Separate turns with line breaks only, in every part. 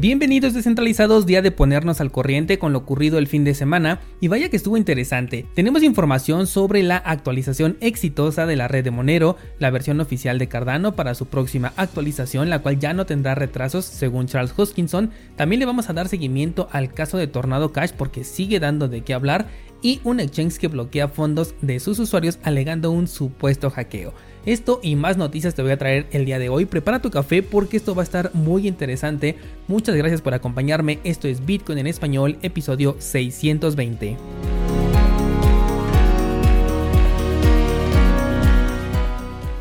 Bienvenidos descentralizados, día de ponernos al corriente con lo ocurrido el fin de semana y vaya que estuvo interesante. Tenemos información sobre la actualización exitosa de la red de Monero, la versión oficial de Cardano para su próxima actualización, la cual ya no tendrá retrasos según Charles Hoskinson. También le vamos a dar seguimiento al caso de Tornado Cash porque sigue dando de qué hablar y un exchange que bloquea fondos de sus usuarios alegando un supuesto hackeo. Esto y más noticias te voy a traer el día de hoy. Prepara tu café porque esto va a estar muy interesante. Muchas gracias por acompañarme. Esto es Bitcoin en español, episodio 620.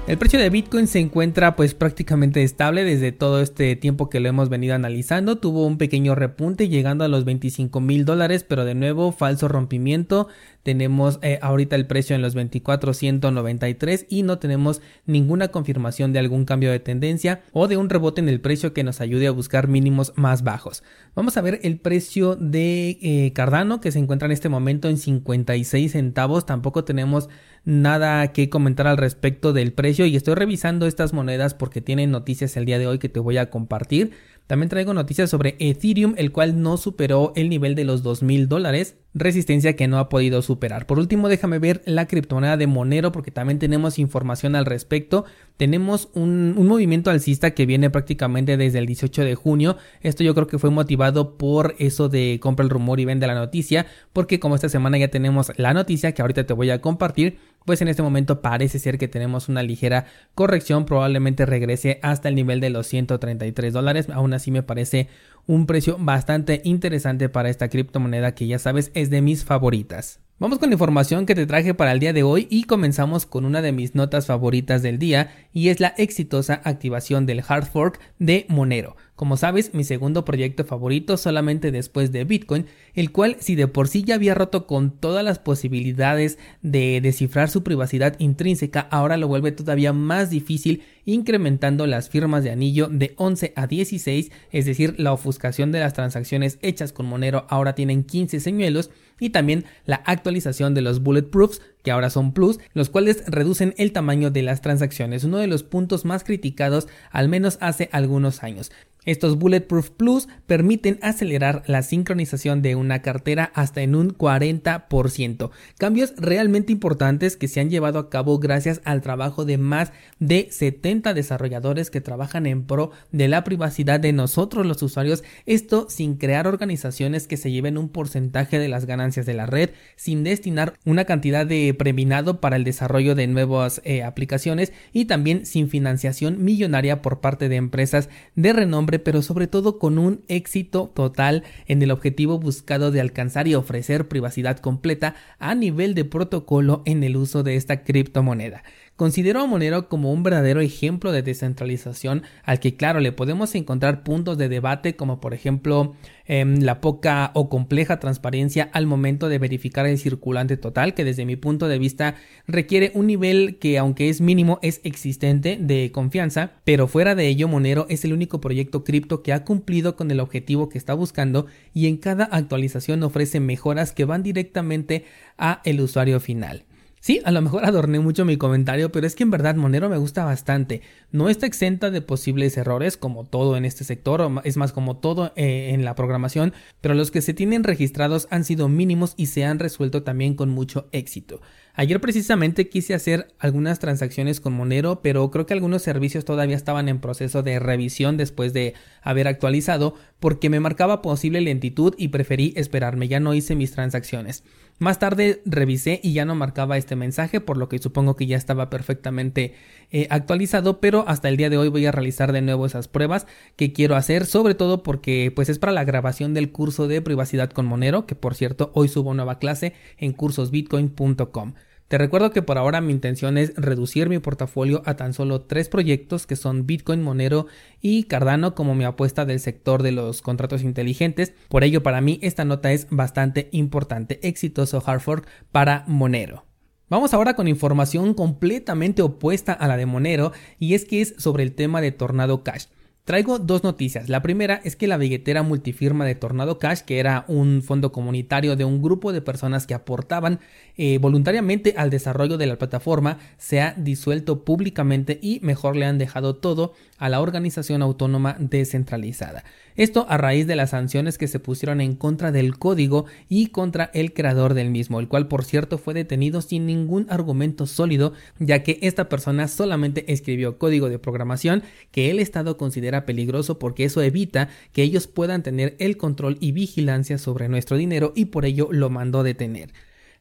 El precio de Bitcoin se encuentra pues prácticamente estable desde todo este tiempo que lo hemos venido analizando. Tuvo un pequeño repunte llegando a los 25 mil dólares, pero de nuevo falso rompimiento. Tenemos eh, ahorita el precio en los 24.193 y no tenemos ninguna confirmación de algún cambio de tendencia o de un rebote en el precio que nos ayude a buscar mínimos más bajos. Vamos a ver el precio de eh, Cardano que se encuentra en este momento en 56 centavos. Tampoco tenemos nada que comentar al respecto del precio y estoy revisando estas monedas porque tienen noticias el día de hoy que te voy a compartir. También traigo noticias sobre Ethereum, el cual no superó el nivel de los 2.000 dólares, resistencia que no ha podido superar. Por último, déjame ver la criptomoneda de Monero porque también tenemos información al respecto. Tenemos un, movimiento alcista que viene prácticamente desde el 18 de junio. Esto yo creo que fue motivado por eso de compra el rumor y vende la noticia, porque como esta semana ya tenemos la noticia que ahorita te voy a compartir, pues en este momento parece ser que tenemos una ligera corrección, probablemente regrese hasta el nivel de los 133 dólares, aún así me parece un precio bastante interesante para esta criptomoneda que ya sabes es de mis favoritas. Vamos con la información que te traje para el día de hoy y comenzamos con una de mis notas favoritas del día y es la exitosa activación del hard fork de Monero. Como sabes, mi segundo proyecto favorito solamente después de Bitcoin, el cual si de por sí ya había roto con todas las posibilidades de descifrar su privacidad intrínseca, ahora lo vuelve todavía más difícil incrementando las firmas de anillo de 11 a 16, es decir, la ofuscación de las transacciones hechas con Monero ahora tienen 15 señuelos y también la actualización de los bulletproofs que ahora son plus, los cuales reducen el tamaño de las transacciones, uno de los puntos más criticados al menos hace algunos años. Estos Bulletproof Plus permiten acelerar la sincronización de una cartera hasta en un 40%. Cambios realmente importantes que se han llevado a cabo gracias al trabajo de más de 70 desarrolladores que trabajan en pro de la privacidad de nosotros los usuarios. Esto sin crear organizaciones que se lleven un porcentaje de las ganancias de la red, sin destinar una cantidad de preminado para el desarrollo de nuevas eh, aplicaciones y también sin financiación millonaria por parte de empresas de renombre pero sobre todo con un éxito total en el objetivo buscado de alcanzar y ofrecer privacidad completa a nivel de protocolo en el uso de esta criptomoneda. Considero a Monero como un verdadero ejemplo de descentralización al que claro le podemos encontrar puntos de debate como por ejemplo em, la poca o compleja transparencia al momento de verificar el circulante total que desde mi punto de vista requiere un nivel que aunque es mínimo es existente de confianza pero fuera de ello Monero es el único proyecto cripto que ha cumplido con el objetivo que está buscando y en cada actualización ofrece mejoras que van directamente a el usuario final. Sí, a lo mejor adorné mucho mi comentario, pero es que en verdad Monero me gusta bastante. No está exenta de posibles errores, como todo en este sector, es más como todo eh, en la programación, pero los que se tienen registrados han sido mínimos y se han resuelto también con mucho éxito. Ayer precisamente quise hacer algunas transacciones con Monero, pero creo que algunos servicios todavía estaban en proceso de revisión después de haber actualizado, porque me marcaba posible lentitud y preferí esperarme, ya no hice mis transacciones. Más tarde revisé y ya no marcaba este mensaje, por lo que supongo que ya estaba perfectamente eh, actualizado, pero hasta el día de hoy voy a realizar de nuevo esas pruebas que quiero hacer, sobre todo porque pues es para la grabación del curso de privacidad con Monero, que por cierto hoy subo nueva clase en cursosbitcoin.com. Te recuerdo que por ahora mi intención es reducir mi portafolio a tan solo tres proyectos que son Bitcoin, Monero y Cardano como mi apuesta del sector de los contratos inteligentes. Por ello para mí esta nota es bastante importante. Exitoso hard fork para Monero. Vamos ahora con información completamente opuesta a la de Monero y es que es sobre el tema de Tornado Cash. Traigo dos noticias. La primera es que la billetera multifirma de Tornado Cash, que era un fondo comunitario de un grupo de personas que aportaban eh, voluntariamente al desarrollo de la plataforma, se ha disuelto públicamente y mejor le han dejado todo a la organización autónoma descentralizada. Esto a raíz de las sanciones que se pusieron en contra del código y contra el creador del mismo, el cual por cierto fue detenido sin ningún argumento sólido, ya que esta persona solamente escribió código de programación que el Estado considera peligroso porque eso evita que ellos puedan tener el control y vigilancia sobre nuestro dinero y por ello lo mandó detener.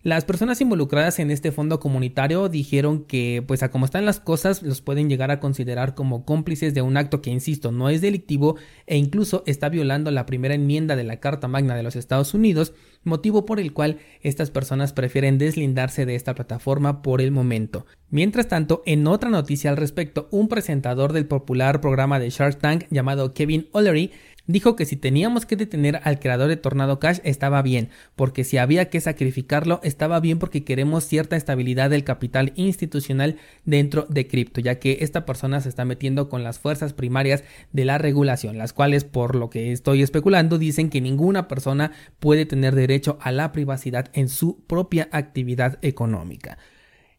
Las personas involucradas en este fondo comunitario dijeron que, pues a como están las cosas, los pueden llegar a considerar como cómplices de un acto que, insisto, no es delictivo e incluso está violando la primera enmienda de la Carta Magna de los Estados Unidos, motivo por el cual estas personas prefieren deslindarse de esta plataforma por el momento. Mientras tanto, en otra noticia al respecto, un presentador del popular programa de Shark Tank llamado Kevin O'Leary dijo que si teníamos que detener al creador de Tornado Cash estaba bien, porque si había que sacrificarlo estaba bien porque queremos cierta estabilidad del capital institucional dentro de cripto, ya que esta persona se está metiendo con las fuerzas primarias de la regulación, las cuales por lo que estoy especulando dicen que ninguna persona puede tener derecho a la privacidad en su propia actividad económica.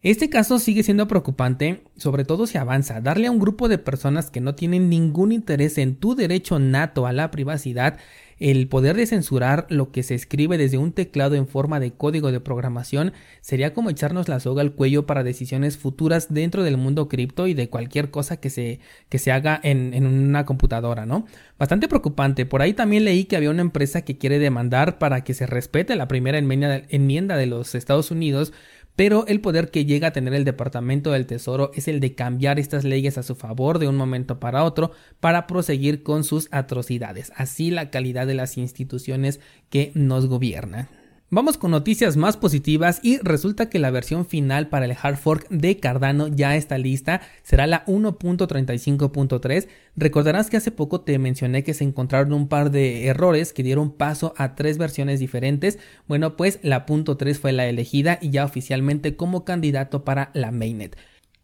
Este caso sigue siendo preocupante, sobre todo si avanza. Darle a un grupo de personas que no tienen ningún interés en tu derecho nato a la privacidad el poder de censurar lo que se escribe desde un teclado en forma de código de programación sería como echarnos la soga al cuello para decisiones futuras dentro del mundo cripto y de cualquier cosa que se, que se haga en, en una computadora, ¿no? Bastante preocupante. Por ahí también leí que había una empresa que quiere demandar para que se respete la primera enmienda de los Estados Unidos pero el poder que llega a tener el Departamento del Tesoro es el de cambiar estas leyes a su favor de un momento para otro para proseguir con sus atrocidades, así la calidad de las instituciones que nos gobiernan. Vamos con noticias más positivas y resulta que la versión final para el hard fork de Cardano ya está lista, será la 1.35.3. Recordarás que hace poco te mencioné que se encontraron un par de errores que dieron paso a tres versiones diferentes. Bueno, pues la .3 fue la elegida y ya oficialmente como candidato para la mainnet.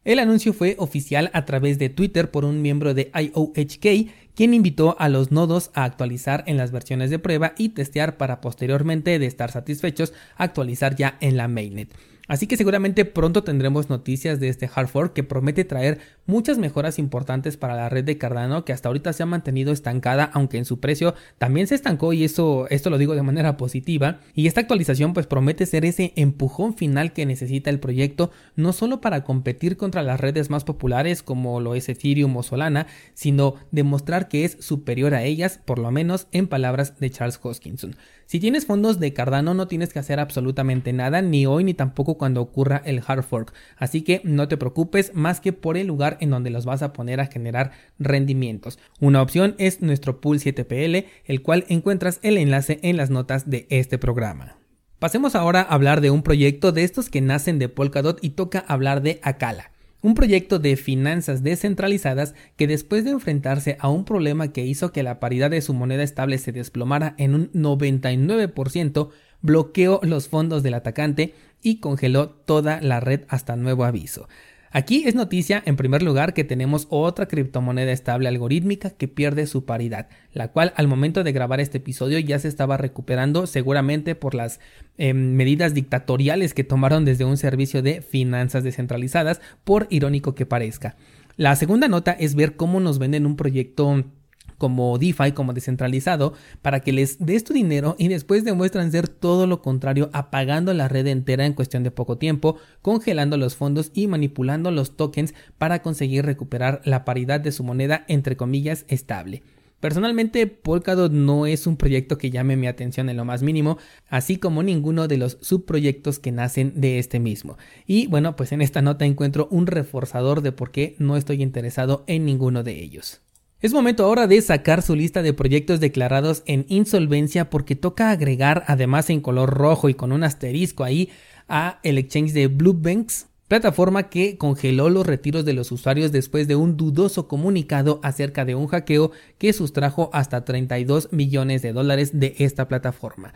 El anuncio fue oficial a través de Twitter por un miembro de IOHK, quien invitó a los nodos a actualizar en las versiones de prueba y testear para posteriormente de estar satisfechos actualizar ya en la mainnet. Así que seguramente pronto tendremos noticias de este hard fork que promete traer muchas mejoras importantes para la red de Cardano que hasta ahorita se ha mantenido estancada aunque en su precio también se estancó y eso esto lo digo de manera positiva y esta actualización pues promete ser ese empujón final que necesita el proyecto no solo para competir contra las redes más populares como lo es Ethereum o Solana sino demostrar que es superior a ellas por lo menos en palabras de Charles Hoskinson. Si tienes fondos de Cardano no tienes que hacer absolutamente nada ni hoy ni tampoco cuando ocurra el hard fork, así que no te preocupes más que por el lugar en donde los vas a poner a generar rendimientos. Una opción es nuestro pool 7PL, el cual encuentras el enlace en las notas de este programa. Pasemos ahora a hablar de un proyecto de estos que nacen de Polkadot y toca hablar de Akala un proyecto de finanzas descentralizadas que después de enfrentarse a un problema que hizo que la paridad de su moneda estable se desplomara en un 99%, bloqueó los fondos del atacante y congeló toda la red hasta nuevo aviso. Aquí es noticia en primer lugar que tenemos otra criptomoneda estable algorítmica que pierde su paridad, la cual al momento de grabar este episodio ya se estaba recuperando seguramente por las em, medidas dictatoriales que tomaron desde un servicio de finanzas descentralizadas, por irónico que parezca. La segunda nota es ver cómo nos venden un proyecto como DeFi, como descentralizado, para que les des tu dinero y después demuestran ser todo lo contrario, apagando la red entera en cuestión de poco tiempo, congelando los fondos y manipulando los tokens para conseguir recuperar la paridad de su moneda entre comillas estable. Personalmente, Polkadot no es un proyecto que llame mi atención en lo más mínimo, así como ninguno de los subproyectos que nacen de este mismo. Y bueno, pues en esta nota encuentro un reforzador de por qué no estoy interesado en ninguno de ellos. Es momento ahora de sacar su lista de proyectos declarados en insolvencia porque toca agregar, además en color rojo y con un asterisco ahí, a el exchange de Bluebanks, plataforma que congeló los retiros de los usuarios después de un dudoso comunicado acerca de un hackeo que sustrajo hasta 32 millones de dólares de esta plataforma.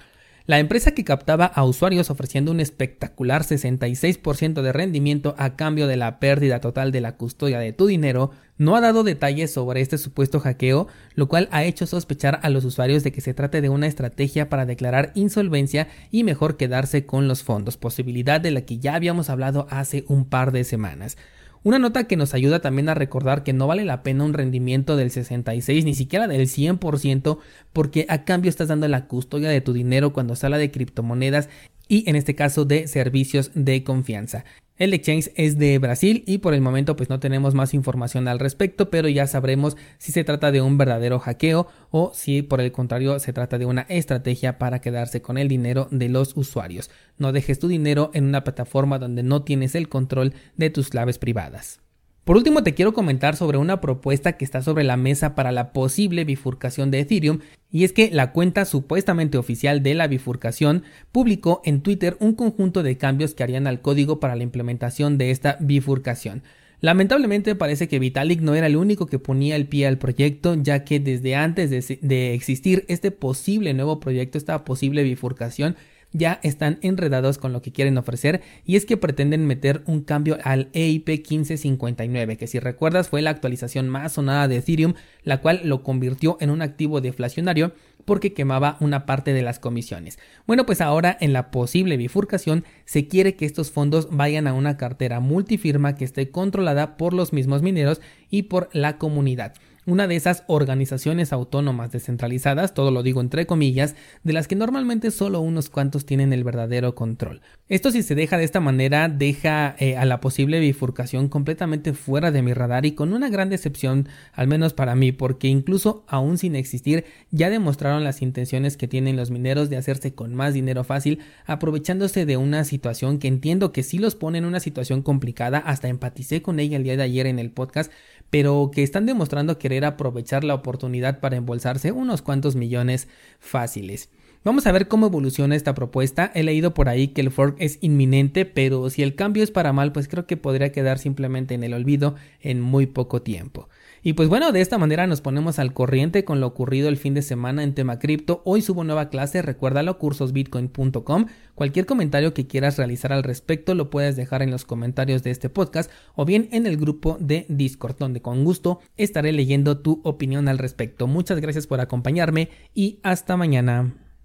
La empresa que captaba a usuarios ofreciendo un espectacular 66% de rendimiento a cambio de la pérdida total de la custodia de tu dinero no ha dado detalles sobre este supuesto hackeo, lo cual ha hecho sospechar a los usuarios de que se trate de una estrategia para declarar insolvencia y mejor quedarse con los fondos, posibilidad de la que ya habíamos hablado hace un par de semanas. Una nota que nos ayuda también a recordar que no vale la pena un rendimiento del 66 ni siquiera del 100% porque a cambio estás dando la custodia de tu dinero cuando se habla de criptomonedas y en este caso de servicios de confianza. El exchange es de Brasil y por el momento pues no tenemos más información al respecto, pero ya sabremos si se trata de un verdadero hackeo o si por el contrario se trata de una estrategia para quedarse con el dinero de los usuarios. No dejes tu dinero en una plataforma donde no tienes el control de tus claves privadas. Por último, te quiero comentar sobre una propuesta que está sobre la mesa para la posible bifurcación de Ethereum, y es que la cuenta supuestamente oficial de la bifurcación publicó en Twitter un conjunto de cambios que harían al código para la implementación de esta bifurcación. Lamentablemente parece que Vitalik no era el único que ponía el pie al proyecto, ya que desde antes de, existir este posible nuevo proyecto, esta posible bifurcación, ya están enredados con lo que quieren ofrecer y es que pretenden meter un cambio al EIP 1559 que si recuerdas fue la actualización más sonada de Ethereum la cual lo convirtió en un activo deflacionario porque quemaba una parte de las comisiones. Bueno, pues ahora en la posible bifurcación se quiere que estos fondos vayan a una cartera multifirma que esté controlada por los mismos mineros y por la comunidad una de esas organizaciones autónomas descentralizadas, todo lo digo entre comillas, de las que normalmente solo unos cuantos tienen el verdadero control. Esto si se deja de esta manera deja eh, a la posible bifurcación completamente fuera de mi radar y con una gran decepción, al menos para mí, porque incluso aún sin existir ya demostraron las intenciones que tienen los mineros de hacerse con más dinero fácil, aprovechándose de una situación que entiendo que sí los pone en una situación complicada, hasta empaticé con ella el día de ayer en el podcast, pero que están demostrando querer aprovechar la oportunidad para embolsarse unos cuantos millones fáciles. Vamos a ver cómo evoluciona esta propuesta. He leído por ahí que el fork es inminente, pero si el cambio es para mal, pues creo que podría quedar simplemente en el olvido en muy poco tiempo. Y pues bueno, de esta manera nos ponemos al corriente con lo ocurrido el fin de semana en tema cripto. Hoy subo nueva clase, recuérdalo, cursosbitcoin.com. Cualquier comentario que quieras realizar al respecto lo puedes dejar en los comentarios de este podcast o bien en el grupo de Discord, donde con gusto estaré leyendo tu opinión al respecto. Muchas gracias por acompañarme y hasta mañana.